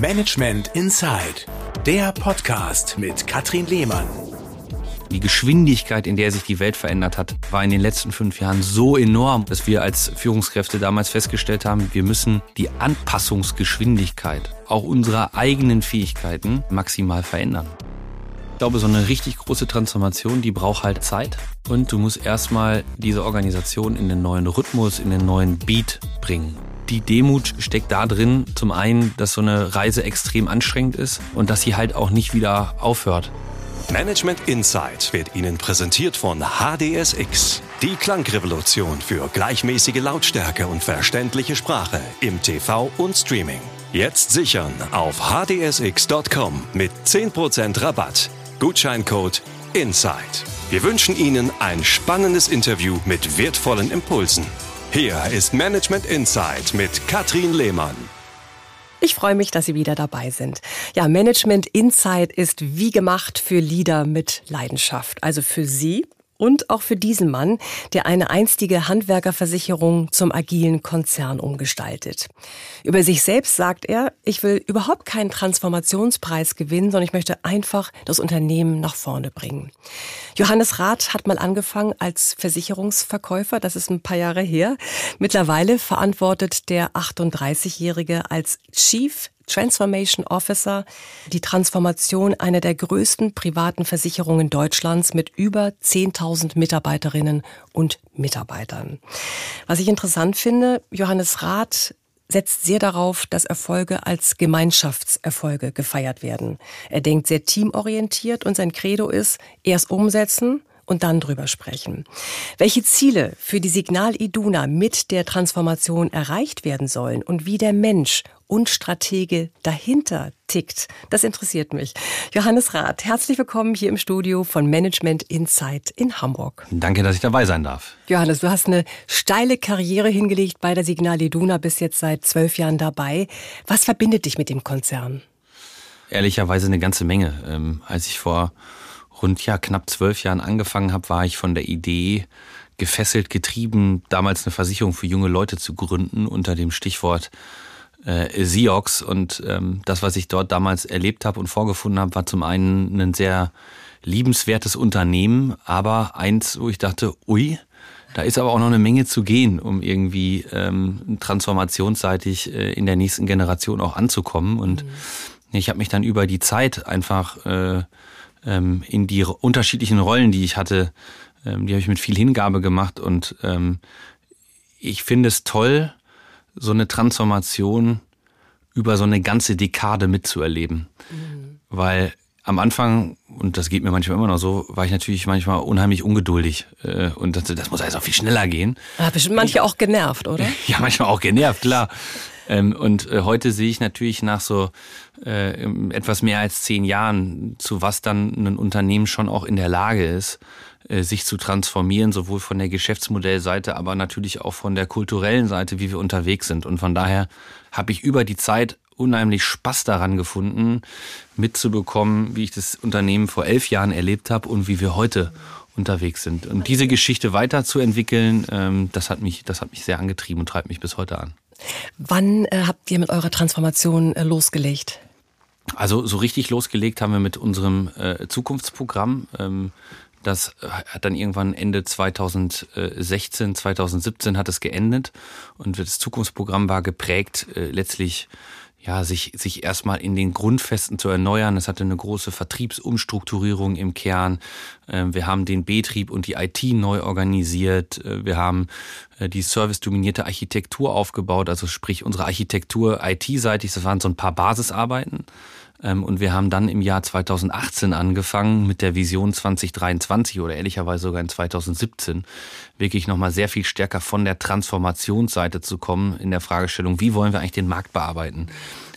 Management Inside, der Podcast mit Katrin Lehmann. Die Geschwindigkeit, in der sich die Welt verändert hat, war in den letzten fünf Jahren so enorm, dass wir als Führungskräfte damals festgestellt haben, wir müssen die Anpassungsgeschwindigkeit auch unserer eigenen Fähigkeiten maximal verändern. Ich glaube, so eine richtig große Transformation, die braucht halt Zeit. Und du musst erstmal diese Organisation in den neuen Rhythmus, in den neuen Beat bringen. Die Demut steckt da drin, zum einen, dass so eine Reise extrem anstrengend ist und dass sie halt auch nicht wieder aufhört. Management Insight wird Ihnen präsentiert von HDSX. Die Klangrevolution für gleichmäßige Lautstärke und verständliche Sprache im TV und Streaming. Jetzt sichern auf hdsx.com mit 10% Rabatt. Gutscheincode INSIDE. Wir wünschen Ihnen ein spannendes Interview mit wertvollen Impulsen. Hier ist Management Insight mit Katrin Lehmann. Ich freue mich, dass Sie wieder dabei sind. Ja, Management Insight ist wie gemacht für Leader mit Leidenschaft. Also für Sie und auch für diesen Mann, der eine einstige Handwerkerversicherung zum agilen Konzern umgestaltet. Über sich selbst sagt er, ich will überhaupt keinen Transformationspreis gewinnen, sondern ich möchte einfach das Unternehmen nach vorne bringen. Johannes Rath hat mal angefangen als Versicherungsverkäufer, das ist ein paar Jahre her. Mittlerweile verantwortet der 38-Jährige als Chief Transformation Officer, die Transformation einer der größten privaten Versicherungen Deutschlands mit über 10.000 Mitarbeiterinnen und Mitarbeitern. Was ich interessant finde, Johannes Rath setzt sehr darauf, dass Erfolge als Gemeinschaftserfolge gefeiert werden. Er denkt sehr teamorientiert und sein Credo ist, erst umsetzen und dann drüber sprechen. Welche Ziele für die Signal Iduna mit der Transformation erreicht werden sollen und wie der Mensch und Stratege dahinter tickt, das interessiert mich. Johannes Rath, herzlich willkommen hier im Studio von Management Insight in Hamburg. Danke, dass ich dabei sein darf. Johannes, du hast eine steile Karriere hingelegt bei der Signal Iduna, bist jetzt seit zwölf Jahren dabei. Was verbindet dich mit dem Konzern? Ehrlicherweise eine ganze Menge. Ähm, als ich vor rund ja, knapp zwölf Jahren angefangen habe, war ich von der Idee gefesselt, getrieben, damals eine Versicherung für junge Leute zu gründen unter dem Stichwort äh, Siox. Und ähm, das, was ich dort damals erlebt habe und vorgefunden habe, war zum einen ein sehr liebenswertes Unternehmen, aber eins, wo ich dachte, ui, da ist aber auch noch eine Menge zu gehen, um irgendwie ähm, transformationsseitig äh, in der nächsten Generation auch anzukommen. Und mhm. ich habe mich dann über die Zeit einfach äh, ähm, in die unterschiedlichen Rollen, die ich hatte, ähm, die habe ich mit viel Hingabe gemacht und ähm, ich finde es toll, so eine Transformation über so eine ganze Dekade mitzuerleben. Mhm. Weil am Anfang, und das geht mir manchmal immer noch so, war ich natürlich manchmal unheimlich ungeduldig äh, und dachte, das muss alles auch viel schneller gehen. Ja, bestimmt manche auch genervt, oder? Ja, manchmal auch genervt, klar. Ähm, und äh, heute sehe ich natürlich nach so äh, etwas mehr als zehn Jahren, zu was dann ein Unternehmen schon auch in der Lage ist, sich zu transformieren, sowohl von der Geschäftsmodellseite, aber natürlich auch von der kulturellen Seite, wie wir unterwegs sind. Und von daher habe ich über die Zeit unheimlich Spaß daran gefunden, mitzubekommen, wie ich das Unternehmen vor elf Jahren erlebt habe und wie wir heute unterwegs sind. Und diese Geschichte weiterzuentwickeln, ähm, das hat mich, das hat mich sehr angetrieben und treibt mich bis heute an. Wann äh, habt ihr mit eurer Transformation äh, losgelegt? Also so richtig losgelegt haben wir mit unserem äh, Zukunftsprogramm. Das hat dann irgendwann Ende 2016, 2017 hat es geendet und das Zukunftsprogramm war geprägt äh, letztlich ja, sich, sich erstmal in den Grundfesten zu erneuern. Es hatte eine große Vertriebsumstrukturierung im Kern. Ähm, wir haben den Betrieb und die IT neu organisiert. Äh, wir haben äh, die servicedominierte Architektur aufgebaut, also sprich unsere Architektur IT-seitig. Das waren so ein paar Basisarbeiten. Ähm, und wir haben dann im Jahr 2018 angefangen mit der Vision 2023 oder ehrlicherweise sogar in 2017 wirklich nochmal sehr viel stärker von der Transformationsseite zu kommen in der Fragestellung, wie wollen wir eigentlich den Markt bearbeiten?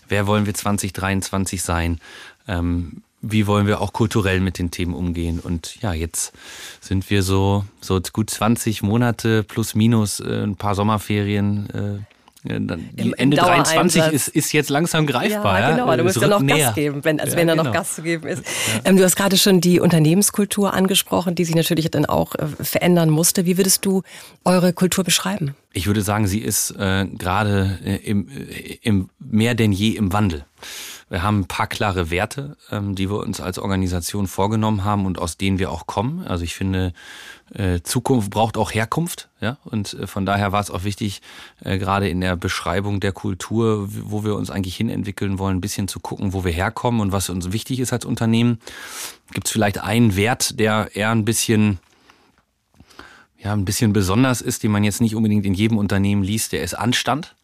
Wer wollen wir 2023 sein? Ähm, wie wollen wir auch kulturell mit den Themen umgehen? Und ja, jetzt sind wir so, so gut 20 Monate plus minus äh, ein paar Sommerferien äh, Im, Ende 23 ist, ist jetzt langsam greifbar. Ja, genau, ja? du musst ja noch näher. Gas geben, wenn, als ja, wenn da genau. noch Gas zu geben ist. Ähm, du hast gerade schon die Unternehmenskultur angesprochen, die sich natürlich dann auch äh, verändern musste. Wie würdest du eure Kultur beschreiben? Ich würde sagen, sie ist äh, gerade äh, im, äh, im, mehr denn je im Wandel. Wir haben ein paar klare Werte, ähm, die wir uns als Organisation vorgenommen haben und aus denen wir auch kommen. Also ich finde, äh, Zukunft braucht auch Herkunft, ja. Und äh, von daher war es auch wichtig, äh, gerade in der Beschreibung der Kultur, wo wir uns eigentlich hinentwickeln wollen, ein bisschen zu gucken, wo wir herkommen und was uns wichtig ist als Unternehmen. Gibt es vielleicht einen Wert, der eher ein bisschen ja, ein bisschen besonders ist, den man jetzt nicht unbedingt in jedem Unternehmen liest, der ist Anstand.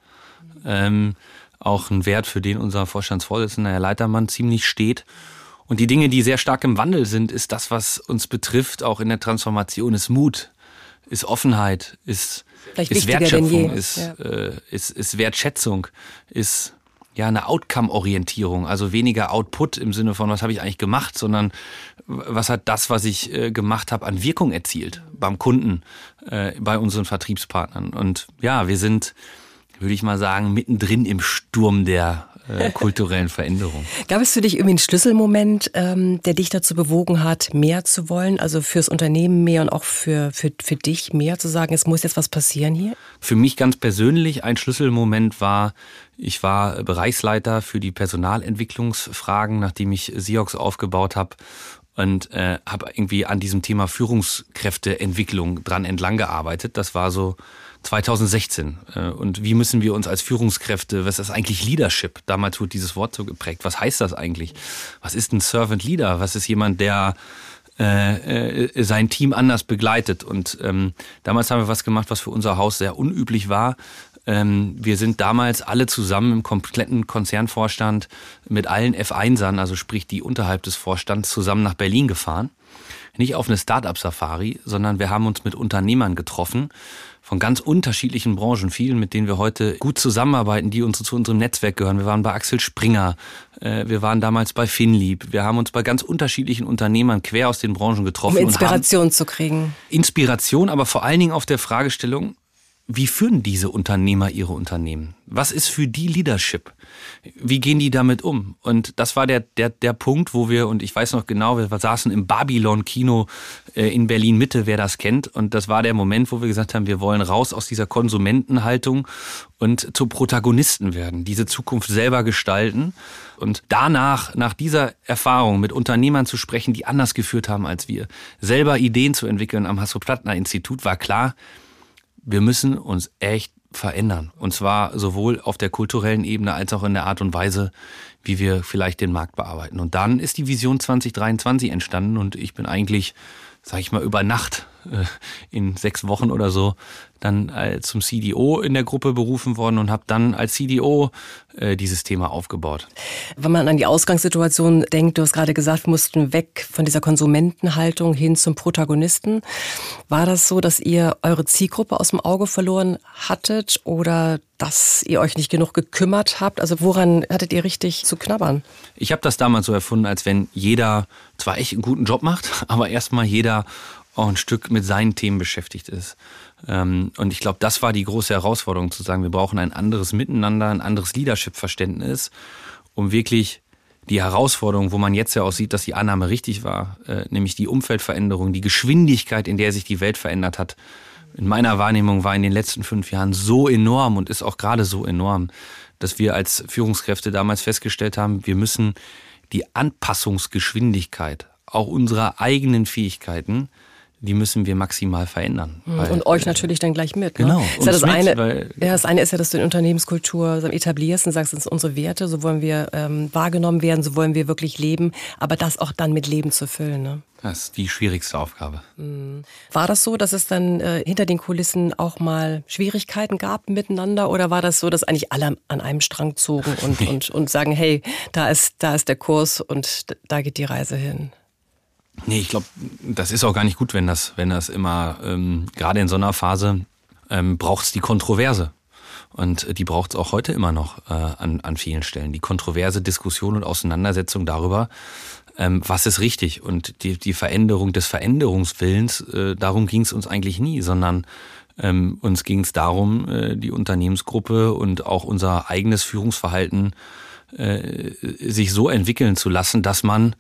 Ähm, auch ein Wert, für den unser Vorstandsvorsitzender, Herr Leitermann, ziemlich steht. Und die Dinge, die sehr stark im Wandel sind, ist das, was uns betrifft, auch in der Transformation, ist Mut, ist Offenheit, ist, ist Wertschöpfung, ist, ja. äh, ist, ist Wertschätzung, ist ja eine Outcome-Orientierung, also weniger Output im Sinne von, was habe ich eigentlich gemacht, sondern was hat das, was ich äh, gemacht habe, an Wirkung erzielt beim Kunden, äh, bei unseren Vertriebspartnern. Und ja, wir sind würde ich mal sagen, mittendrin im Sturm der äh, kulturellen Veränderung. Gab es für dich irgendwie einen Schlüsselmoment, ähm, der dich dazu bewogen hat, mehr zu wollen, also fürs Unternehmen mehr und auch für, für, für dich mehr zu sagen, es muss jetzt was passieren hier? Für mich ganz persönlich ein Schlüsselmoment war, ich war Bereichsleiter für die Personalentwicklungsfragen, nachdem ich Siox aufgebaut habe und äh, habe irgendwie an diesem Thema Führungskräfteentwicklung dran entlang gearbeitet. Das war so 2016. Äh, und wie müssen wir uns als Führungskräfte, was ist eigentlich Leadership? Damals wurde dieses Wort so geprägt. Was heißt das eigentlich? Was ist ein Servant Leader? Was ist jemand, der äh, äh, sein Team anders begleitet? Und ähm, damals haben wir was gemacht, was für unser Haus sehr unüblich war. Ähm, wir sind damals alle zusammen im kompletten Konzernvorstand mit allen F1ern, also sprich die unterhalb des Vorstands, zusammen nach Berlin gefahren. Nicht auf eine Start-up-Safari, sondern wir haben uns mit Unternehmern getroffen von ganz unterschiedlichen Branchen, vielen, mit denen wir heute gut zusammenarbeiten, die uns zu unserem Netzwerk gehören. Wir waren bei Axel Springer, äh, wir waren damals bei Finlieb, wir haben uns bei ganz unterschiedlichen Unternehmern quer aus den Branchen getroffen. Um Inspiration zu kriegen. Inspiration, aber vor allen Dingen auf der Fragestellung, wie führen diese Unternehmer ihre Unternehmen? Was ist für die Leadership? Wie gehen die damit um? Und das war der, der, der Punkt, wo wir, und ich weiß noch genau, wir saßen im Babylon-Kino äh, in Berlin-Mitte, wer das kennt. Und das war der Moment, wo wir gesagt haben, wir wollen raus aus dieser Konsumentenhaltung und zu Protagonisten werden, diese Zukunft selber gestalten. Und danach, nach dieser Erfahrung mit Unternehmern zu sprechen, die anders geführt haben als wir, selber Ideen zu entwickeln am Hasso-Plattner-Institut, war klar, wir müssen uns echt verändern. Und zwar sowohl auf der kulturellen Ebene als auch in der Art und Weise, wie wir vielleicht den Markt bearbeiten. Und dann ist die Vision 2023 entstanden und ich bin eigentlich, sag ich mal, über Nacht in sechs Wochen oder so dann äh, zum CDO in der Gruppe berufen worden und habe dann als CDO äh, dieses Thema aufgebaut. Wenn man an die Ausgangssituation denkt, du hast gerade gesagt, wir mussten weg von dieser Konsumentenhaltung hin zum Protagonisten. War das so, dass ihr eure Zielgruppe aus dem Auge verloren hattet oder dass ihr euch nicht genug gekümmert habt? Also woran hattet ihr richtig zu knabbern? Ich habe das damals so erfunden, als wenn jeder zwar echt einen guten Job macht, aber erstmal jeder auch ein Stück mit seinen Themen beschäftigt ist. Ähm, und ich glaube, das war die große Herausforderung, zu sagen, wir brauchen ein anderes Miteinander, ein anderes Leadership-Verständnis, um wirklich die Herausforderung, wo man jetzt ja auch sieht, dass die Annahme richtig war, äh, nämlich die Umfeldveränderung, die Geschwindigkeit, in der sich die Welt verändert hat, in meiner Wahrnehmung war in den letzten fünf Jahren so enorm und ist auch gerade so enorm, dass wir als Führungskräfte damals festgestellt haben, wir müssen die Anpassungsgeschwindigkeit auch unserer eigenen Fähigkeiten die müssen wir maximal verändern. Mhm. Weil, und euch natürlich dann gleich mit. Ne? Genau. Ne? Ist ja das, mit, eine, weil, ja, das eine ist ja, dass du in Unternehmenskultur etablierst und sagst, das sind unsere Werte, so wollen wir ähm, wahrgenommen werden, so wollen wir wirklich leben, aber das auch dann mit Leben zu füllen. Ne? Das ist die schwierigste Aufgabe. Mhm. War das so, dass es dann äh, hinter den Kulissen auch mal Schwierigkeiten gab miteinander oder war das so, dass eigentlich alle an einem Strang zogen und, und, und sagen, hey, da ist, da ist der Kurs und da geht die Reise hin? Nee, ich glaube, das ist auch gar nicht gut, wenn das, wenn das immer, ähm, gerade in so einer Phase, ähm, braucht es die Kontroverse. Und die braucht es auch heute immer noch äh, an, an vielen Stellen. Die kontroverse Diskussion und Auseinandersetzung darüber, ähm, was ist richtig. Und die, die Veränderung des Veränderungswillens, äh, darum ging es uns eigentlich nie, sondern Ähm, uns ging es darum, äh, die Unternehmensgruppe und auch unser eigenes Führungsverhalten äh, sich so entwickeln zu lassen, dass man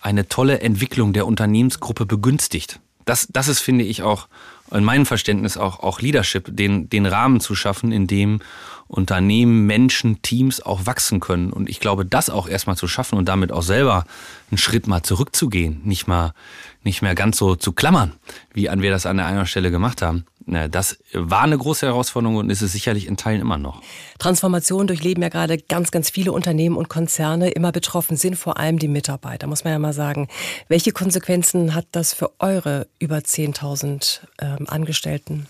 eine tolle Entwicklung der Unternehmensgruppe begünstigt. Das, das ist, finde ich, auch in meinem Verständnis auch, auch Leadership, den, den Rahmen zu schaffen, in dem Unternehmen, Menschen, Teams auch wachsen können. Und ich glaube, das auch erstmal zu schaffen und damit auch selber einen Schritt mal zurückzugehen, nicht mal, nicht mehr ganz so zu klammern, wie an wir das an der einen Stelle gemacht haben. Das war eine große Herausforderung und ist es sicherlich in Teilen immer noch. Transformation durchleben ja gerade ganz, ganz viele Unternehmen und Konzerne. Immer betroffen sind vor allem die Mitarbeiter, muss man ja mal sagen. Welche Konsequenzen hat das für eure über 10.000 ähm, Angestellten?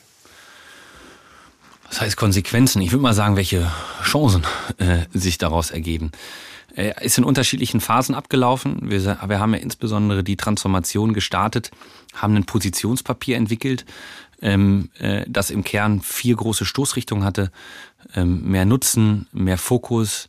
Was heißt Konsequenzen? Ich würde mal sagen, welche Chancen äh, sich daraus ergeben. Er ist in unterschiedlichen Phasen abgelaufen. Wir, wir haben ja insbesondere die Transformation gestartet, haben ein Positionspapier entwickelt, ähm, äh, das im Kern vier große Stoßrichtungen hatte. Ähm, mehr Nutzen, mehr Fokus,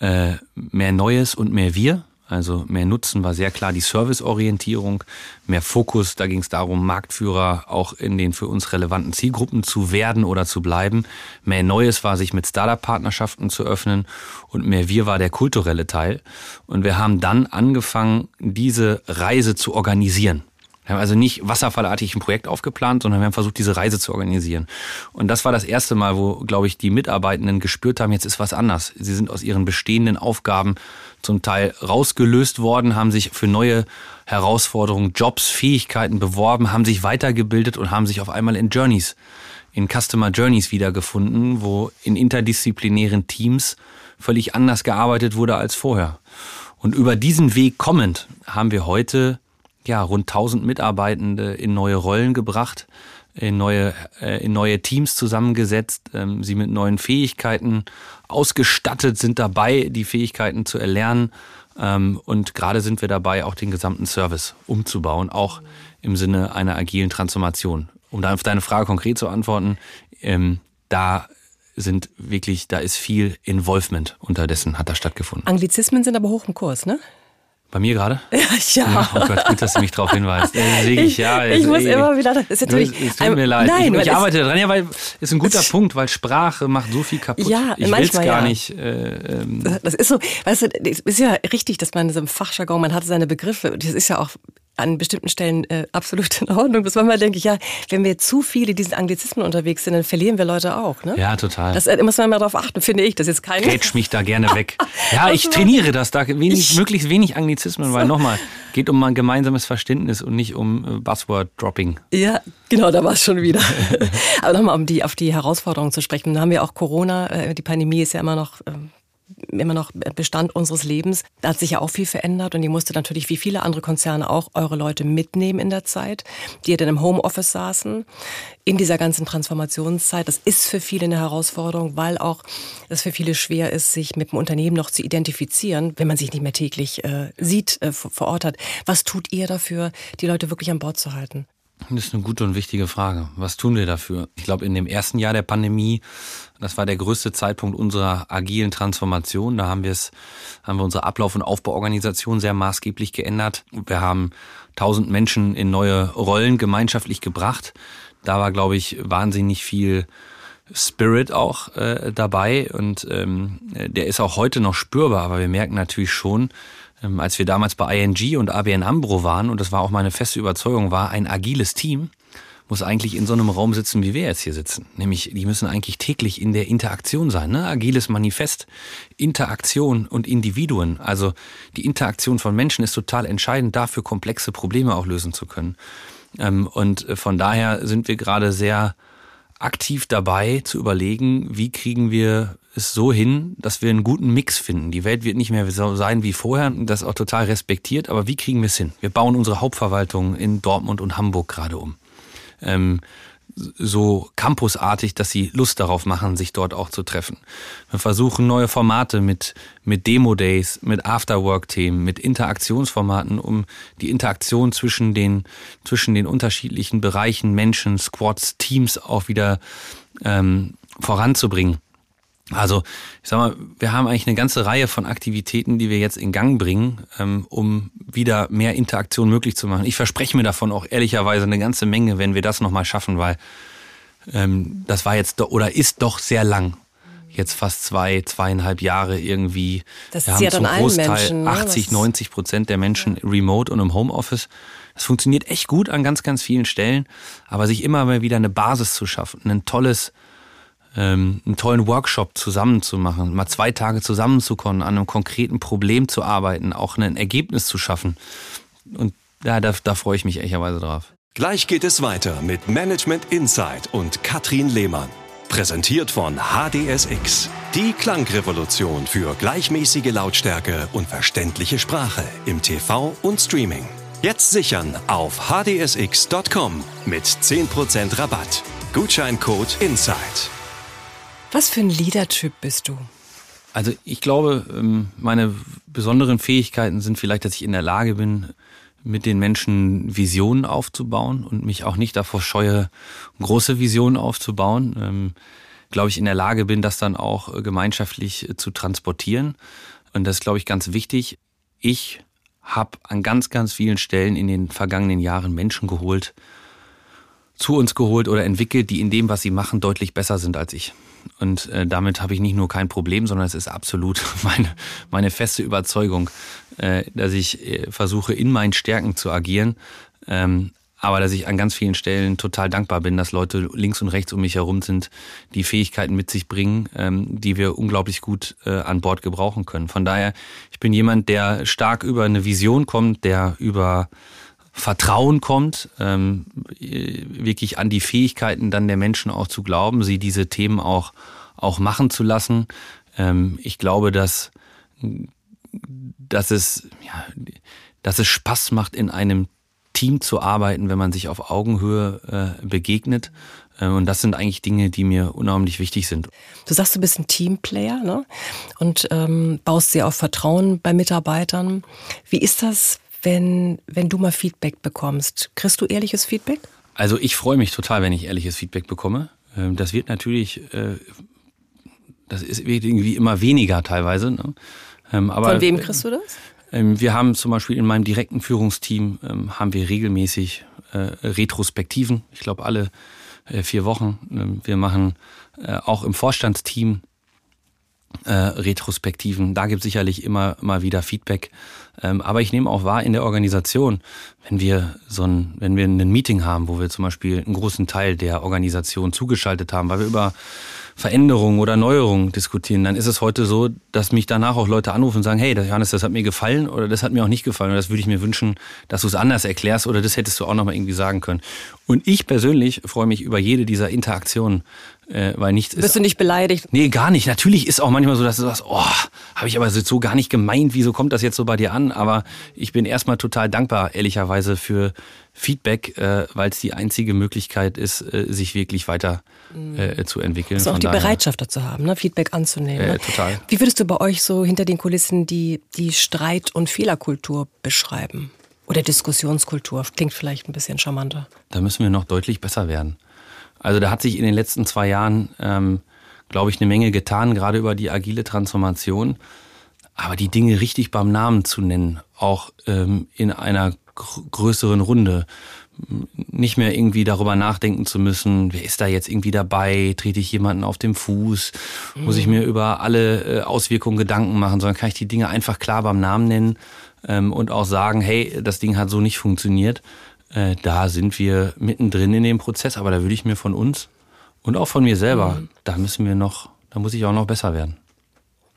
äh, mehr Neues und mehr Wir. Also mehr Nutzen war sehr klar die Serviceorientierung, mehr Fokus, da ging es darum, Marktführer auch in den für uns relevanten Zielgruppen zu werden oder zu bleiben. Mehr Neues war sich mit Startup-Partnerschaften zu öffnen und mehr Wir war der kulturelle Teil. Und wir haben dann angefangen, diese Reise zu organisieren. Wir haben also nicht wasserfallartig ein Projekt aufgeplant, sondern wir haben versucht, diese Reise zu organisieren. Und das war das erste Mal, wo, glaube ich, die Mitarbeitenden gespürt haben, jetzt ist was anders. Sie sind aus ihren bestehenden Aufgaben zum Teil rausgelöst worden, haben sich für neue Herausforderungen, Jobs, Fähigkeiten beworben, haben sich weitergebildet und haben sich auf einmal in Journeys, in Customer Journeys wiedergefunden, wo in interdisziplinären Teams völlig anders gearbeitet wurde als vorher. Und über diesen Weg kommend haben wir heute ja, rund 1000 Mitarbeitende in neue Rollen gebracht, in neue, äh, in neue Teams zusammengesetzt, ähm, sie mit neuen Fähigkeiten ausgestattet, sind dabei, die Fähigkeiten zu erlernen. Ähm, und gerade sind wir dabei, auch den gesamten Service umzubauen, auch im Sinne einer agilen Transformation. Um da auf deine Frage konkret zu antworten, ähm, da sind wirklich, da ist viel Involvement unterdessen hat da stattgefunden. Anglizismen sind aber hoch im Kurs, ne? Bei mir gerade? Ja, ja. Oh Gott, gut, dass du mich darauf hinweist. Deswegen, ich, ja, ich muss ey, immer wieder. Das ist natürlich, es tut mir leid. Nein, ich, ich arbeite daran, ja, weil ist ein guter Punkt, weil Sprache macht so viel kaputt. Ja, ich will es gar ja. nicht. Äh, ähm. Das ist so, weißt du, es ist ja richtig, dass man so im Fachjargon, man hat seine Begriffe. Das ist ja auch an bestimmten Stellen äh, absolut in Ordnung. Bis manchmal denke ich, ja, wenn wir zu viele diesen Anglizismen unterwegs sind, dann verlieren wir Leute auch. Ne? Ja, total. Das äh, muss man mal darauf achten, finde ich. Das ist kein. Grätsch mich da gerne weg. Ja, ich trainiere das da. Wenig, ich, möglichst wenig Anglizismen, weil nochmal, geht um ein gemeinsames Verständnis und nicht um äh, Buzzword-Dropping. Ja, genau, da war es schon wieder. Aber nochmal, um die, auf die Herausforderungen zu sprechen. Dann haben wir auch Corona. Äh, die Pandemie ist ja immer noch ähm, immer noch Bestand unseres Lebens. Da hat sich ja auch viel verändert und ihr musstet natürlich wie viele andere Konzerne auch eure Leute mitnehmen in der Zeit, die ja dann im Homeoffice saßen, in dieser ganzen Transformationszeit. Das ist für viele eine Herausforderung, weil auch es für viele schwer ist, sich mit dem Unternehmen noch zu identifizieren, wenn man sich nicht mehr täglich äh, sieht, äh, vor Ort hat. Was tut ihr dafür, die Leute wirklich an Bord zu halten? Das ist eine gute und wichtige Frage. Was tun wir dafür? Ich glaube, in dem ersten Jahr der Pandemie, das war der größte Zeitpunkt unserer agilen Transformation. Da haben wir es, haben wir unsere Ablauf- und Aufbauorganisation sehr maßgeblich geändert. Wir haben tausend Menschen in neue Rollen gemeinschaftlich gebracht. Da war, glaube ich, wahnsinnig viel Spirit auch äh, dabei und ähm, der ist auch heute noch spürbar, aber wir merken natürlich schon, ähm, als wir damals bei ING und ABN Ambro waren, und das war auch meine feste Überzeugung, war ein agiles Team, muss eigentlich in so einem Raum sitzen, wie wir jetzt hier sitzen. Nämlich, die müssen eigentlich täglich in der Interaktion sein. Ne? Agiles Manifest, Interaktion und Individuen. Also die Interaktion von Menschen ist total entscheidend dafür, komplexe Probleme auch lösen zu können. Ähm, und von daher sind wir gerade sehr aktiv dabei zu überlegen, wie kriegen wir es so hin, dass wir einen guten Mix finden. Die Welt wird nicht mehr so sein wie vorher, das auch total respektiert, aber wie kriegen wir es hin? Wir bauen unsere Hauptverwaltung in Dortmund und Hamburg gerade um. Ähm, so campusartig, dass sie Lust darauf machen, sich dort auch zu treffen. Wir versuchen neue Formate mit, mit Demo-Days, mit Afterwork-Themen, mit Interaktionsformaten, um die Interaktion zwischen den, zwischen den unterschiedlichen Bereichen, Menschen, Squads, Teams auch wieder ähm, voranzubringen. Also, ich sag mal, wir haben eigentlich eine ganze Reihe von Aktivitäten, die wir jetzt in Gang bringen, ähm, um wieder mehr Interaktion möglich zu machen. Ich verspreche mir davon auch ehrlicherweise eine ganze Menge, wenn wir das nochmal schaffen, weil ähm, das war jetzt oder ist doch sehr lang. Jetzt fast zwei, zweieinhalb Jahre irgendwie. Das Wir ist ja haben dann zum Großteil Menschen, ne? 80, Was- 90 Prozent der Menschen remote und im Homeoffice. Das funktioniert echt gut an ganz, ganz vielen Stellen. Aber sich immer mal wieder eine Basis zu schaffen, ein tolles, ähm, einen tollen Workshop zusammen zu machen, mal zwei Tage zusammenzukommen, an einem konkreten Problem zu arbeiten, auch ein Ergebnis zu schaffen. Und ja, da, da freue ich mich ehrlicherweise drauf. Gleich geht es weiter mit Management Insight und Katrin Lehmann. Präsentiert von HDSX. Die Klangrevolution für gleichmäßige Lautstärke und verständliche Sprache im TV und Streaming. Jetzt sichern auf hdsx.com mit 10% Rabatt. Gutscheincode INSIDE. Was für ein Leadertyp bist du? Also ich glaube, ähm, meine besonderen Fähigkeiten sind vielleicht, dass ich in der Lage bin, mit den Menschen Visionen aufzubauen und mich auch nicht davor scheue, große Visionen aufzubauen. Ähm, glaube ich, in der Lage bin, das dann auch äh, gemeinschaftlich äh, zu transportieren. Und das ist, glaube ich, ganz wichtig. Ich habe an ganz, ganz vielen Stellen in den vergangenen Jahren Menschen geholt, zu uns geholt oder entwickelt, die in dem, was sie machen, deutlich besser sind als ich. Und äh, damit habe ich nicht nur kein Problem, sondern es ist absolut meine, meine feste Überzeugung, äh, dass ich äh, versuche, in meinen Stärken zu agieren. Ähm, aber dass ich an ganz vielen Stellen total dankbar bin, dass Leute links und rechts um mich herum sind, die Fähigkeiten mit sich bringen, ähm, die wir unglaublich gut äh, an Bord gebrauchen können. Von daher, ich bin jemand, der stark über eine Vision kommt, der über Vertrauen kommt, ähm, äh, wirklich an die Fähigkeiten dann der Menschen auch zu glauben, sie diese Themen auch, auch machen zu lassen. Ähm, ich glaube, dass, dass, es, ja, dass es Spaß macht, in einem Team zu arbeiten, wenn man sich auf Augenhöhe äh, begegnet. Äh, und das sind eigentlich Dinge, die mir unheimlich wichtig sind. Du sagst, du bist ein Teamplayer ne? und ähm, baust sehr auf Vertrauen bei Mitarbeitern. Wie ist das, wenn, wenn du mal Feedback bekommst? Kriegst du ehrliches Feedback? Also ich freue mich total, wenn ich ehrliches Feedback bekomme. Ähm, Das wird natürlich, äh, das ist irgendwie immer weniger teilweise. Ne? Ähm, Aber Von wem kriegst du das? Ähm, Wir haben zum Beispiel in meinem direkten Führungsteam haben wir regelmäßig äh, Retrospektiven. Ich glaube alle äh, vier Wochen. Wir machen äh, auch im Vorstandsteam äh, Retrospektiven. Da gibt es sicherlich immer mal wieder Feedback. Ähm, aber ich nehme auch wahr in der Organisation, wenn wir so ein, wenn wir ein Meeting haben, wo wir zum Beispiel einen großen Teil der Organisation zugeschaltet haben, weil wir über Veränderungen oder Neuerungen diskutieren, dann ist es heute so, dass mich danach auch Leute anrufen und sagen, hey, Johannes, das hat mir gefallen oder das hat mir auch nicht gefallen oder das würde ich mir wünschen, dass du es anders erklärst oder das hättest du auch nochmal irgendwie sagen können. Und ich persönlich freue mich über jede dieser Interaktionen, äh, weil nichts ist Bist du nicht beleidigt? Nee, gar nicht. Natürlich ist auch manchmal so, dass du sagst, oh, habe ich aber so- so gar nicht gemeint, wieso kommt das jetzt so bei dir an? Aber ich bin erstmal total dankbar, ehrlicherweise, für Feedback, äh, weil es die einzige Möglichkeit ist, äh, sich wirklich weiter äh, zu entwickeln. Also auch Von die daher- Bereitschaft dazu haben, ne? Feedback anzunehmen. Äh, ne? total. Wie würdest du bei euch so hinter den Kulissen die, die Streit- und Fehlerkultur beschreiben? Oder Diskussionskultur? Klingt vielleicht ein bisschen charmanter. Da müssen wir noch deutlich besser werden. Also da hat sich in den letzten zwei Jahren, ähm, glaube ich, eine Menge getan, gerade über die agile Transformation. Aber die Dinge richtig beim Namen zu nennen, auch ähm, in einer gr- größeren Runde, nicht mehr irgendwie darüber nachdenken zu müssen, wer ist da jetzt irgendwie dabei, trete ich jemanden auf dem Fuß, muss ich mir über alle äh, Auswirkungen Gedanken machen, sondern kann ich die Dinge einfach klar beim Namen nennen ähm, und auch sagen, hey, das Ding hat so nicht funktioniert. Äh, da sind wir mittendrin in dem Prozess, aber da würde ich mir von uns und auch von mir selber, da müssen wir noch, da muss ich auch noch besser werden.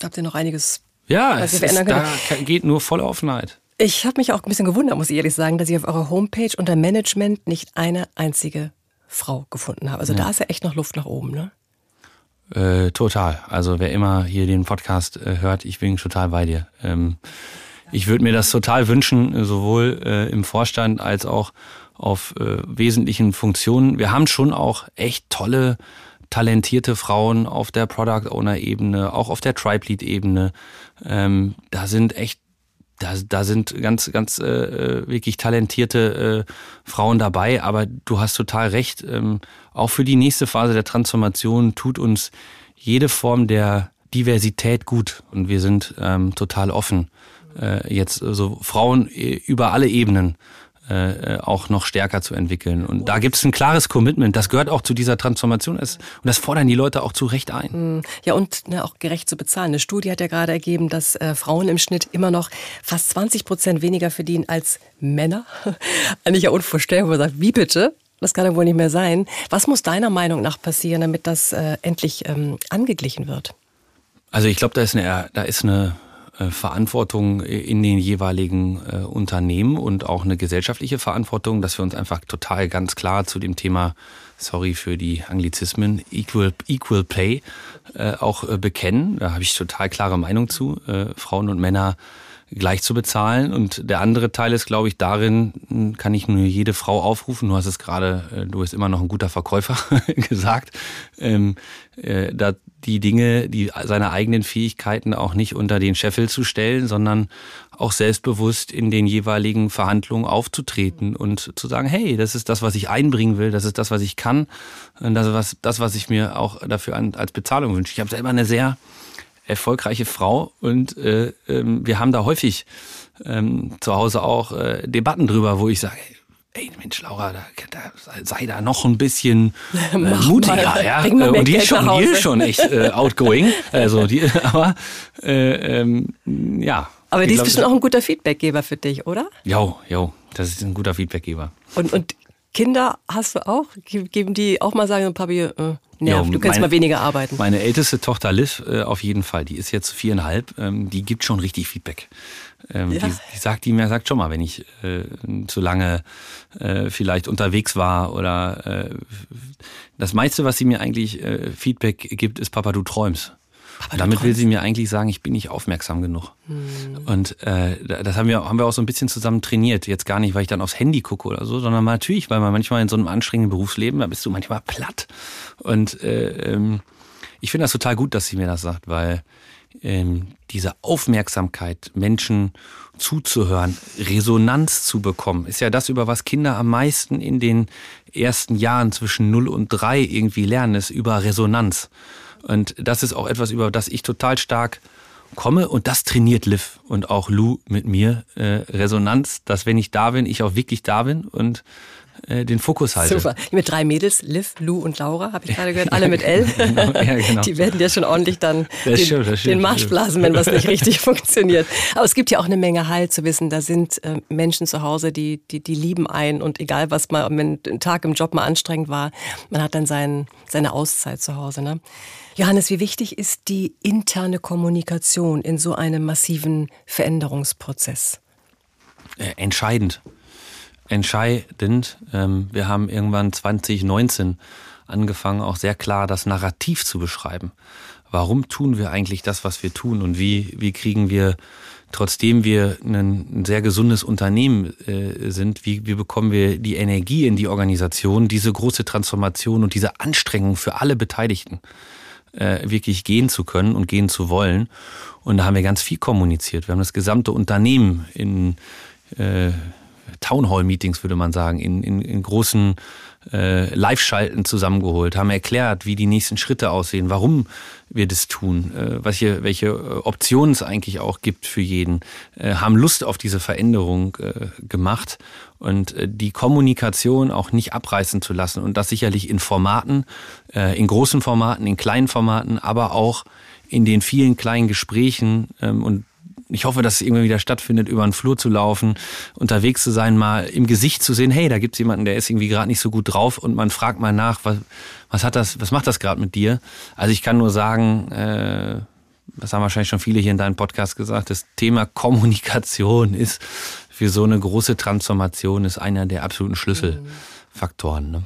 Habt ihr noch einiges? Ja, Was es ist, da geht nur volle Offenheit. Ich habe mich auch ein bisschen gewundert, muss ich ehrlich sagen, dass ich auf eurer Homepage unter Management nicht eine einzige Frau gefunden habe. Also da ist ja echt noch Luft nach oben, ne? Äh, total. Also wer immer hier den Podcast äh, hört, ich bin total bei dir. Ähm, ich würde mir das total wünschen, äh, sowohl äh, im Vorstand als auch auf äh, wesentlichen Funktionen. Wir haben schon auch echt tolle, talentierte Frauen auf der Product Owner Ebene, auch auf der Tribe Lead Ebene. Ähm, da sind echt da, da sind ganz, ganz äh, wirklich talentierte äh, Frauen dabei, aber du hast total recht. Ähm, auch für die nächste Phase der Transformation tut uns jede Form der Diversität gut und wir sind ähm, total offen, äh, jetzt so Frauen äh, über alle Ebenen äh, auch noch stärker zu entwickeln. Und da gibt es ein klares Commitment. Das gehört auch zu dieser Transformation. Und das fordern die Leute auch zu Recht ein. Hm. Ja, und ne, auch gerecht zu bezahlen. Eine Studie hat ja gerade ergeben, dass äh, Frauen im Schnitt immer noch fast 20 Prozent weniger verdienen als Männer. Eigentlich ja unvorstellbar. Man sagt, wie bitte? Das kann ja wohl nicht mehr sein. Was muss deiner Meinung nach passieren, damit das äh, endlich ähm, angeglichen wird? Also ich glaube, da ist eine, da ist eine äh, Verantwortung in den jeweiligen äh, Unternehmen und auch eine gesellschaftliche Verantwortung, dass wir uns einfach total ganz klar zu dem Thema, sorry für die Anglizismen, Equal, Equal Pay äh, auch äh, bekennen. Da habe ich total klare Meinung zu. Äh, Frauen und Männer gleich zu bezahlen. Und der andere Teil ist, glaube ich, darin kann ich nur jede Frau aufrufen. Du hast es gerade, äh, du bist immer noch ein guter Verkäufer gesagt, ähm, äh, da die Dinge, die seine eigenen Fähigkeiten auch nicht unter den Scheffel zu stellen, sondern auch selbstbewusst in den jeweiligen Verhandlungen aufzutreten und zu sagen, hey, das ist das, was ich einbringen will, das ist das, was ich kann, das was, das, was ich mir auch dafür an, als Bezahlung wünsche. Ich habe selber eine sehr erfolgreiche Frau und äh, ähm, wir haben da häufig ähm, zu Hause auch äh, Debatten drüber, wo ich sage, ey Mensch, Laura, da, da, sei da noch ein bisschen äh, mutiger, mal, ja. Und die ist schon, die ist schon echt äh, outgoing. Also die, aber äh, ähm, ja. Aber die ist bestimmt auch ein guter Feedbackgeber für dich, oder? Jo, jo, das ist ein guter Feedbackgeber. Und, und Kinder hast du auch? Geben die auch mal sagen, Papi, äh, nerv, ja, du kannst meine, mal weniger arbeiten? Meine älteste Tochter Liv äh, auf jeden Fall, die ist jetzt viereinhalb, ähm, die gibt schon richtig Feedback. Ähm, ja. die, die, sagt die mir, sagt schon mal, wenn ich äh, zu lange äh, vielleicht unterwegs war oder äh, das meiste, was sie mir eigentlich äh, Feedback gibt, ist Papa, du träumst. Aber damit will sie mir eigentlich sagen, ich bin nicht aufmerksam genug. Hm. Und äh, das haben wir, haben wir auch so ein bisschen zusammen trainiert. Jetzt gar nicht, weil ich dann aufs Handy gucke oder so, sondern natürlich, weil man manchmal in so einem anstrengenden Berufsleben, da bist du manchmal platt. Und äh, ähm, ich finde das total gut, dass sie mir das sagt, weil ähm, diese Aufmerksamkeit, Menschen zuzuhören, Resonanz zu bekommen, ist ja das, über was Kinder am meisten in den ersten Jahren zwischen 0 und 3 irgendwie lernen, ist über Resonanz. Und das ist auch etwas, über das ich total stark komme und das trainiert Liv und auch Lou mit mir äh, Resonanz, dass wenn ich da bin, ich auch wirklich da bin und äh, den Fokus halte. Super. Mit drei Mädels, Liv, Lou und Laura, habe ich gerade gehört, alle mit L. genau, ja, genau. Die werden ja schon ordentlich dann den, stimmt, den Marsch blasen, wenn was nicht richtig funktioniert. Aber es gibt ja auch eine Menge Halt zu wissen, da sind äh, Menschen zu Hause, die, die, die lieben einen und egal was mal, wenn ein Tag im Job mal anstrengend war, man hat dann sein, seine Auszeit zu Hause. Ne? Johannes, wie wichtig ist die interne Kommunikation in so einem massiven Veränderungsprozess? Äh, entscheidend entscheidend. Ähm, wir haben irgendwann 2019 angefangen, auch sehr klar das Narrativ zu beschreiben. Warum tun wir eigentlich das, was wir tun und wie, wie kriegen wir, trotzdem wir ein, sehr gesundes Unternehmen äh, sind, wie, wie bekommen wir die Energie in die Organisation, diese große Transformation und diese Anstrengung für alle Beteiligten äh, wirklich gehen zu können und gehen zu wollen. Und da haben wir ganz viel kommuniziert. Wir haben das gesamte Unternehmen in äh, Townhall-Meetings, würde man sagen, in, in, in großen äh, Live-Schalten zusammengeholt, haben erklärt, wie die nächsten Schritte aussehen, warum wir das tun, äh, welche, welche äh, Optionen es eigentlich auch gibt für jeden, äh, haben Lust auf diese Veränderung äh, gemacht und äh, die Kommunikation auch nicht abreißen zu lassen und das sicherlich in Formaten, äh, in großen Formaten, in kleinen Formaten, aber auch in den vielen kleinen Gesprächen ähm, und ich hoffe, dass es irgendwann wieder stattfindet, über einen Flur zu laufen, unterwegs zu sein, mal im Gesicht zu sehen, hey, da gibt's jemanden, der ist irgendwie gerade nicht so gut drauf und man fragt mal nach, was, was hat das, was macht das gerade mit dir? Also ich kann nur sagen, äh, das haben wahrscheinlich schon viele hier in deinem Podcast gesagt, das Thema Kommunikation ist für so eine große Transformation ist einer der absoluten Schlüsselfaktoren. Ne?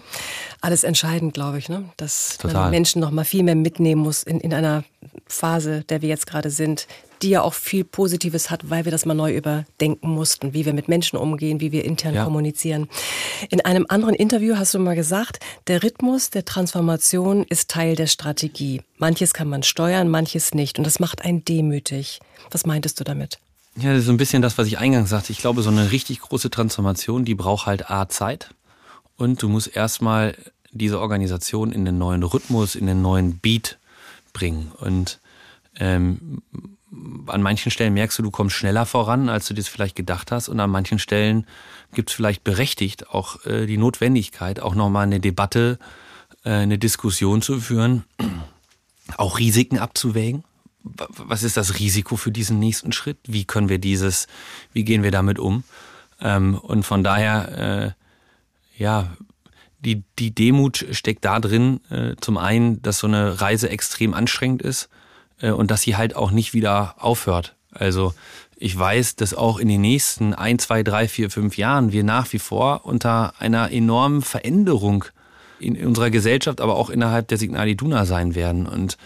Alles entscheidend, glaube ich, ne? dass Total. man Menschen noch mal viel mehr mitnehmen muss in, in einer Phase, der wir jetzt gerade sind, die ja auch viel Positives hat, weil wir das mal neu überdenken mussten, wie wir mit Menschen umgehen, wie wir intern ja. kommunizieren. In einem anderen Interview hast du mal gesagt, der Rhythmus der Transformation ist Teil der Strategie. Manches kann man steuern, manches nicht. Und das macht einen demütig. Was meintest du damit? Ja, das ist so ein bisschen das, was ich eingangs sagte. Ich glaube, so eine richtig große Transformation, die braucht halt A Zeit. Und du musst erstmal diese Organisation in den neuen Rhythmus, in den neuen Beat bringen. Und ähm, an manchen Stellen merkst du, du kommst schneller voran, als du das vielleicht gedacht hast. Und an manchen Stellen gibt es vielleicht berechtigt auch äh, die Notwendigkeit, auch nochmal eine Debatte, äh, eine Diskussion zu führen, auch Risiken abzuwägen. Was ist das Risiko für diesen nächsten Schritt? Wie können wir dieses, wie gehen wir damit um? Ähm, und von daher, äh, ja, die, die Demut steckt da drin, äh, zum einen, dass so eine Reise extrem anstrengend ist und dass sie halt auch nicht wieder aufhört. Also ich weiß, dass auch in den nächsten ein, zwei, drei, vier, fünf Jahren wir nach wie vor unter einer enormen Veränderung in unserer Gesellschaft, aber auch innerhalb der Signal Iduna sein werden. Und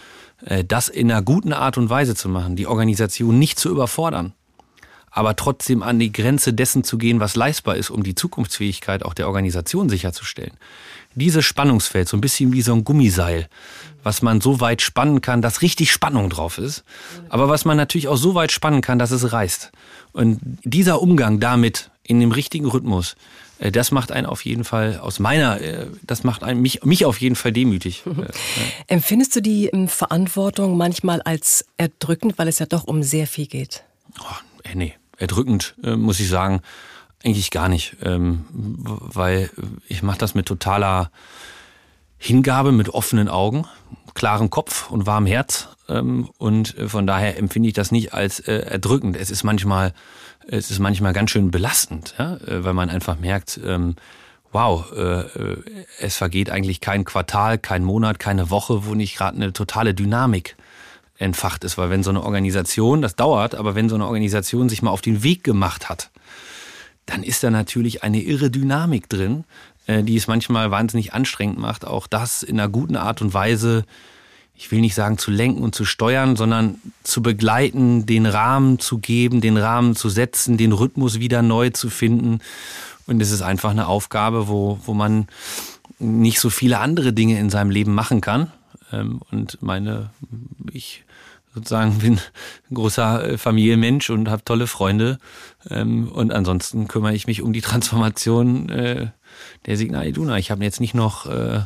äh, das in einer guten Art und Weise zu machen, die Organisation nicht zu überfordern, aber trotzdem an die Grenze dessen zu gehen, was leistbar ist, um die Zukunftsfähigkeit auch der Organisation sicherzustellen. Dieses Spannungsfeld, so ein bisschen wie so ein Gummiseil, was man so weit spannen kann, dass richtig Spannung drauf ist, aber was man natürlich auch so weit spannen kann, dass es reißt. Und dieser Umgang damit in dem richtigen Rhythmus, äh, das macht einen auf jeden Fall aus meiner, äh, das macht einen, mich, mich auf jeden Fall demütig. Äh, Empfindest du die ähm, Verantwortung manchmal als erdrückend, weil es ja doch um sehr viel geht? Oh, nee, erdrückend, muss ich sagen, eigentlich gar nicht, ähm, weil ich mache das mit totaler Hingabe, mit offenen Augen, klarem Kopf und warmem Herz ähm, und von daher empfinde ich das nicht als erdrückend. Es ist manchmal es ist manchmal ganz schön belastend? Äh, weil man einfach merkt, ähm, wow, äh, äh, es vergeht eigentlich kein Quartal, kein Monat, keine Woche, wo nicht gerade eine totale Dynamik entfacht ist. Weil wenn so eine Organisation, das dauert, aber wenn so eine Organisation sich mal auf den Weg gemacht hat, dann ist da natürlich eine irre Dynamik drin, äh, die es manchmal wahnsinnig anstrengend macht, auch das in einer guten Art und Weise ich will nicht sagen zu lenken und zu steuern, sondern zu begleiten, den Rahmen zu geben, den Rahmen zu setzen, den Rhythmus wieder neu zu finden. Und es ist einfach eine Aufgabe, wo, wo man nicht so viele andere Dinge in seinem Leben machen kann. Ähm, und meine, ich sozusagen bin ein großer äh, Familienmensch und habe tolle Freunde. Ähm, und ansonsten kümmere ich mich um die Transformation äh, der Signal Iduna. Ich habe jetzt nicht noch äh,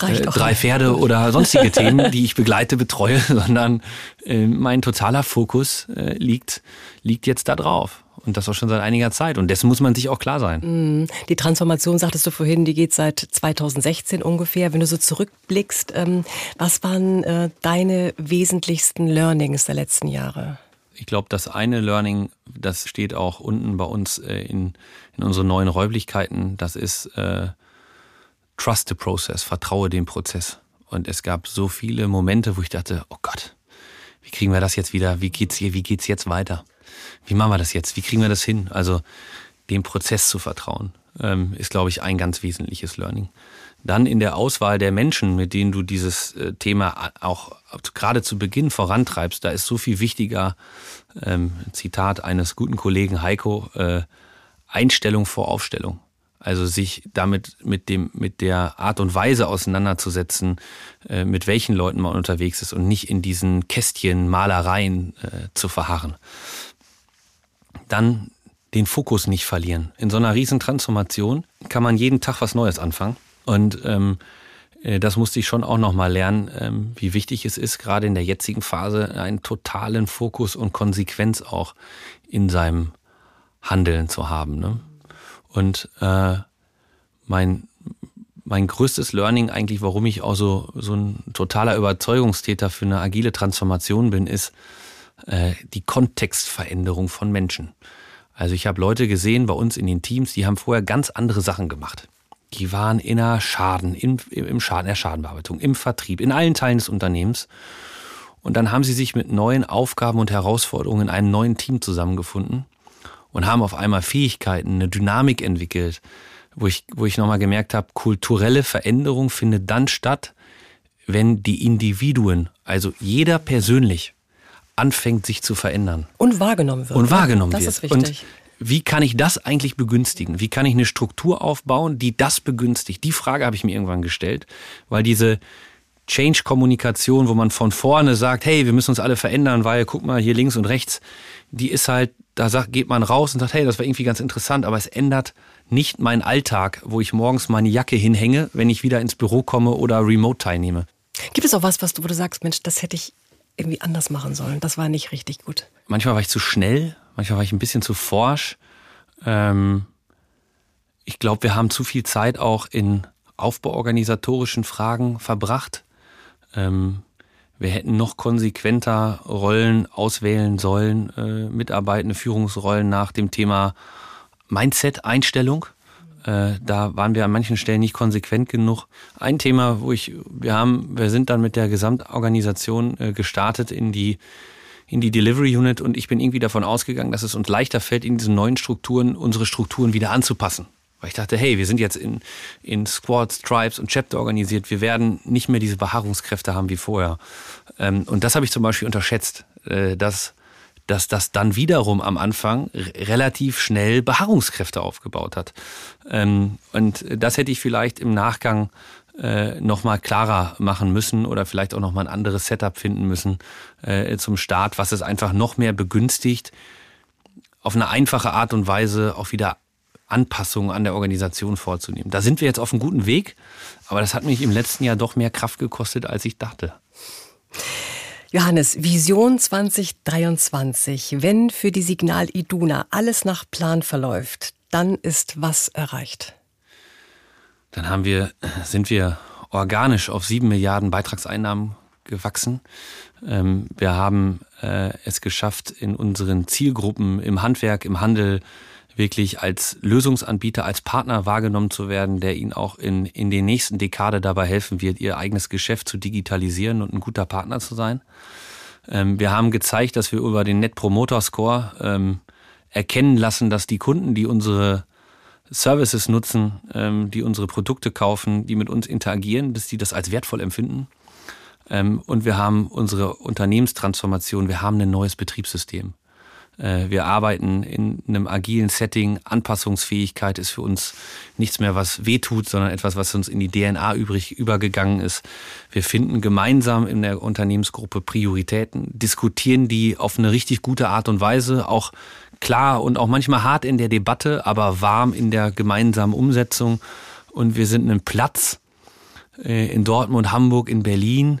äh, drei Pferde oder sonstige Themen, die ich begleite, betreue, sondern äh, mein totaler Fokus äh, liegt, liegt jetzt da drauf. Und das auch schon seit einiger Zeit. Und dessen muss man sich auch klar sein. Mm, die Transformation, sagtest du vorhin, die geht seit 2016 ungefähr. Wenn du so zurückblickst, ähm, was waren äh, deine wesentlichsten Learnings der letzten Jahre? Ich glaube, das eine Learning, das steht auch unten bei uns äh, in, in unseren neuen Räumlichkeiten, das ist äh, Trust the process, vertraue dem Prozess. Und es gab so viele Momente, wo ich dachte, oh Gott, wie kriegen wir das jetzt wieder? Wie geht's hier? Wie geht's jetzt weiter? Wie machen wir das jetzt? Wie kriegen wir das hin? Also dem Prozess zu vertrauen, ähm, ist, glaube ich, ein ganz wesentliches Learning. Dann in der Auswahl der Menschen, mit denen du dieses äh, Thema auch gerade zu Beginn vorantreibst, da ist so viel wichtiger, ähm, Zitat eines guten Kollegen Heiko, äh, Einstellung vor Aufstellung. Also sich damit mit dem mit der Art und Weise auseinanderzusetzen, äh, mit welchen Leuten man unterwegs ist und nicht in diesen Kästchen Malereien äh, zu verharren. Dann den Fokus nicht verlieren. In so einer Riesentransformation kann man jeden Tag was Neues anfangen und ähm, äh, das musste ich schon auch noch mal lernen, ähm, wie wichtig es ist, gerade in der jetzigen Phase einen totalen Fokus und Konsequenz auch in seinem Handeln zu haben. Ne? Und äh, mein, mein größtes Learning eigentlich, warum ich auch so, so ein totaler Überzeugungstäter für eine agile Transformation bin, ist äh, die Kontextveränderung von Menschen. Also ich habe Leute gesehen bei uns in den Teams, die haben vorher ganz andere Sachen gemacht. Die waren in der Schaden, im, im Schaden, der Schadenbearbeitung, im Vertrieb, in allen Teilen des Unternehmens. Und dann haben sie sich mit neuen Aufgaben und Herausforderungen in einem neuen Team zusammengefunden und haben auf einmal Fähigkeiten, eine Dynamik entwickelt, wo ich, wo ich nochmal gemerkt habe, kulturelle Veränderung findet dann statt, wenn die Individuen, also jeder persönlich, anfängt sich zu verändern. Und wahrgenommen wird. Und wahrgenommen das wird. Das ist wichtig. Und wie kann ich das eigentlich begünstigen? Wie kann ich eine Struktur aufbauen, die das begünstigt? Die Frage habe ich mir irgendwann gestellt, weil diese Change-Kommunikation, wo man von vorne sagt, hey, wir müssen uns alle verändern, weil guck mal hier links und rechts, die ist halt da sagt, geht man raus und sagt, hey, das war irgendwie ganz interessant, aber es ändert nicht meinen Alltag, wo ich morgens meine Jacke hinhänge, wenn ich wieder ins Büro komme oder remote teilnehme. Gibt es auch was, was du, wo du sagst, Mensch, das hätte ich irgendwie anders machen sollen. Das war nicht richtig gut. Manchmal war ich zu schnell, manchmal war ich ein bisschen zu forsch. Ähm, ich glaube, wir haben zu viel Zeit auch in aufbauorganisatorischen Fragen verbracht. Ähm, wir hätten noch konsequenter Rollen auswählen sollen, äh, mitarbeitende Führungsrollen nach dem Thema Mindset, Einstellung. Äh, da waren wir an manchen Stellen nicht konsequent genug. Ein Thema, wo ich, wir haben, wir sind dann mit der Gesamtorganisation äh, gestartet in die in die Delivery Unit und ich bin irgendwie davon ausgegangen, dass es uns leichter fällt, in diesen neuen Strukturen unsere Strukturen wieder anzupassen. Weil ich dachte, hey, wir sind jetzt in, in Squads, Tribes und Chapter organisiert. Wir werden nicht mehr diese Beharrungskräfte haben wie vorher. Ähm, und das habe ich zum Beispiel unterschätzt, äh, dass, dass das dann wiederum am Anfang relativ schnell Beharrungskräfte aufgebaut hat. Ähm, und das hätte ich vielleicht im Nachgang äh, nochmal klarer machen müssen oder vielleicht auch nochmal ein anderes Setup finden müssen äh, zum Start, was es einfach noch mehr begünstigt, auf eine einfache Art und Weise auch wieder Anpassungen an der Organisation vorzunehmen. Da sind wir jetzt auf einem guten Weg, aber das hat mich im letzten Jahr doch mehr Kraft gekostet, als ich dachte. Johannes, Vision 2023. Wenn für die Signal Iduna alles nach Plan verläuft, dann ist was erreicht? Dann haben wir, sind wir organisch auf sieben Milliarden Beitragseinnahmen gewachsen. Ähm, wir haben äh, es geschafft, in unseren Zielgruppen im Handwerk, im Handel, wirklich als Lösungsanbieter, als Partner wahrgenommen zu werden, der ihnen auch in, in den nächsten Dekade dabei helfen wird, ihr eigenes Geschäft zu digitalisieren und ein guter Partner zu sein. Ähm, wir haben gezeigt, dass wir über den Net Promoter Score ähm, erkennen lassen, dass die Kunden, die unsere Services nutzen, ähm, die unsere Produkte kaufen, die mit uns interagieren, dass die das als wertvoll empfinden. Ähm, und wir haben unsere Unternehmenstransformation, wir haben ein neues Betriebssystem. Äh, wir arbeiten in einem agilen Setting. Anpassungsfähigkeit ist für uns nichts mehr, was wehtut, sondern etwas, was uns in die DNA übrig übergegangen ist. Wir finden gemeinsam in der Unternehmensgruppe Prioritäten, diskutieren die auf eine richtig gute Art und Weise, auch klar und auch manchmal hart in der Debatte, aber warm in der gemeinsamen Umsetzung. Und wir sind ein Platz äh, in Dortmund, Hamburg, in Berlin,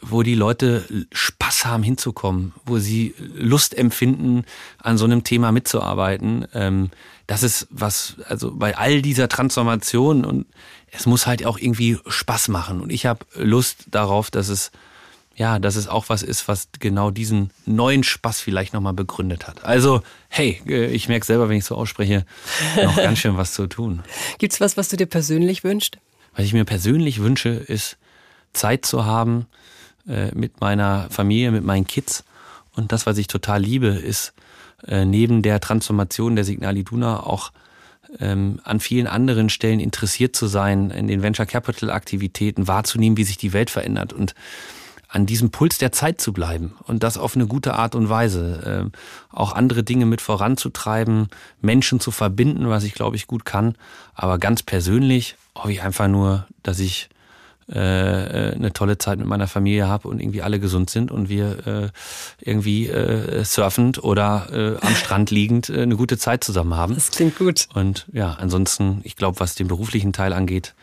wo die Leute Spaß haben hinzukommen, wo sie Lust empfinden, an so einem Thema mitzuarbeiten. Ähm, das ist was, also bei all dieser Transformation und es muss halt auch irgendwie Spaß machen. Und ich habe Lust darauf, dass es ja, dass es auch was ist, was genau diesen neuen Spaß vielleicht nochmal begründet hat. Also, hey, äh, ich merke selber, wenn ich so ausspreche, noch ganz schön was zu tun. Gibt's was, was du dir persönlich wünschst? Was ich mir persönlich wünsche, ist Zeit zu haben, äh, mit meiner Familie, mit meinen Kids. Und das, was ich total liebe, ist äh, neben der Transformation der Signal Iduna auch ähm, an vielen anderen Stellen interessiert zu sein, in den Venture Capital Aktivitäten wahrzunehmen, wie sich die Welt verändert und an diesem Puls der Zeit zu bleiben und das auf eine gute Art und Weise. Äh, auch andere Dinge mit voranzutreiben, Menschen zu verbinden, was ich glaube ich gut kann. Aber ganz persönlich hoffe ich einfach nur, dass ich äh, äh, eine tolle Zeit mit meiner Familie habe und irgendwie alle gesund sind und wir äh, irgendwie äh, surfend oder äh, am Strand liegend äh, eine gute Zeit zusammen haben. Das klingt gut. Und ja, ansonsten, ich glaube, was den beruflichen Teil angeht,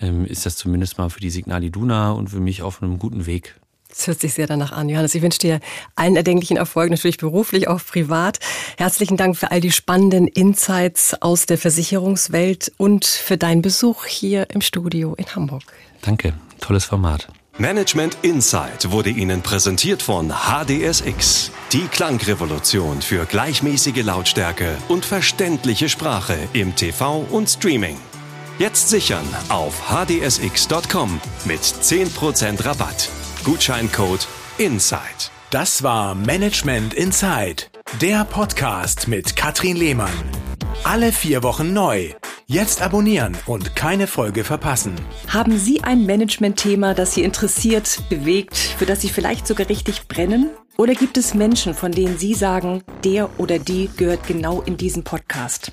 ähm, ist das zumindest mal für die Signal Iduna und für mich auf einem guten Weg. Das hört sich sehr danach an, Johannes. Ich wünsche dir allen erdenklichen Erfolg, natürlich beruflich, auch privat. Herzlichen Dank für all die spannenden Insights aus der Versicherungswelt und für deinen Besuch hier im Studio in Hamburg. Danke, tolles Format. Management Insight wurde Ihnen präsentiert von HDSX, die Klangrevolution für gleichmäßige Lautstärke und verständliche Sprache im TV und Streaming. Jetzt sichern auf hdsx.com mit 10% Rabatt. Gutscheincode INSIDE. Das war Management Inside, der Podcast mit Katrin Lehmann. Alle vier Wochen neu. Jetzt abonnieren und keine Folge verpassen. Haben Sie ein Management-Thema, das Sie interessiert, bewegt, für das Sie vielleicht sogar richtig brennen? Oder gibt es Menschen, von denen Sie sagen, der oder die gehört genau in diesen Podcast?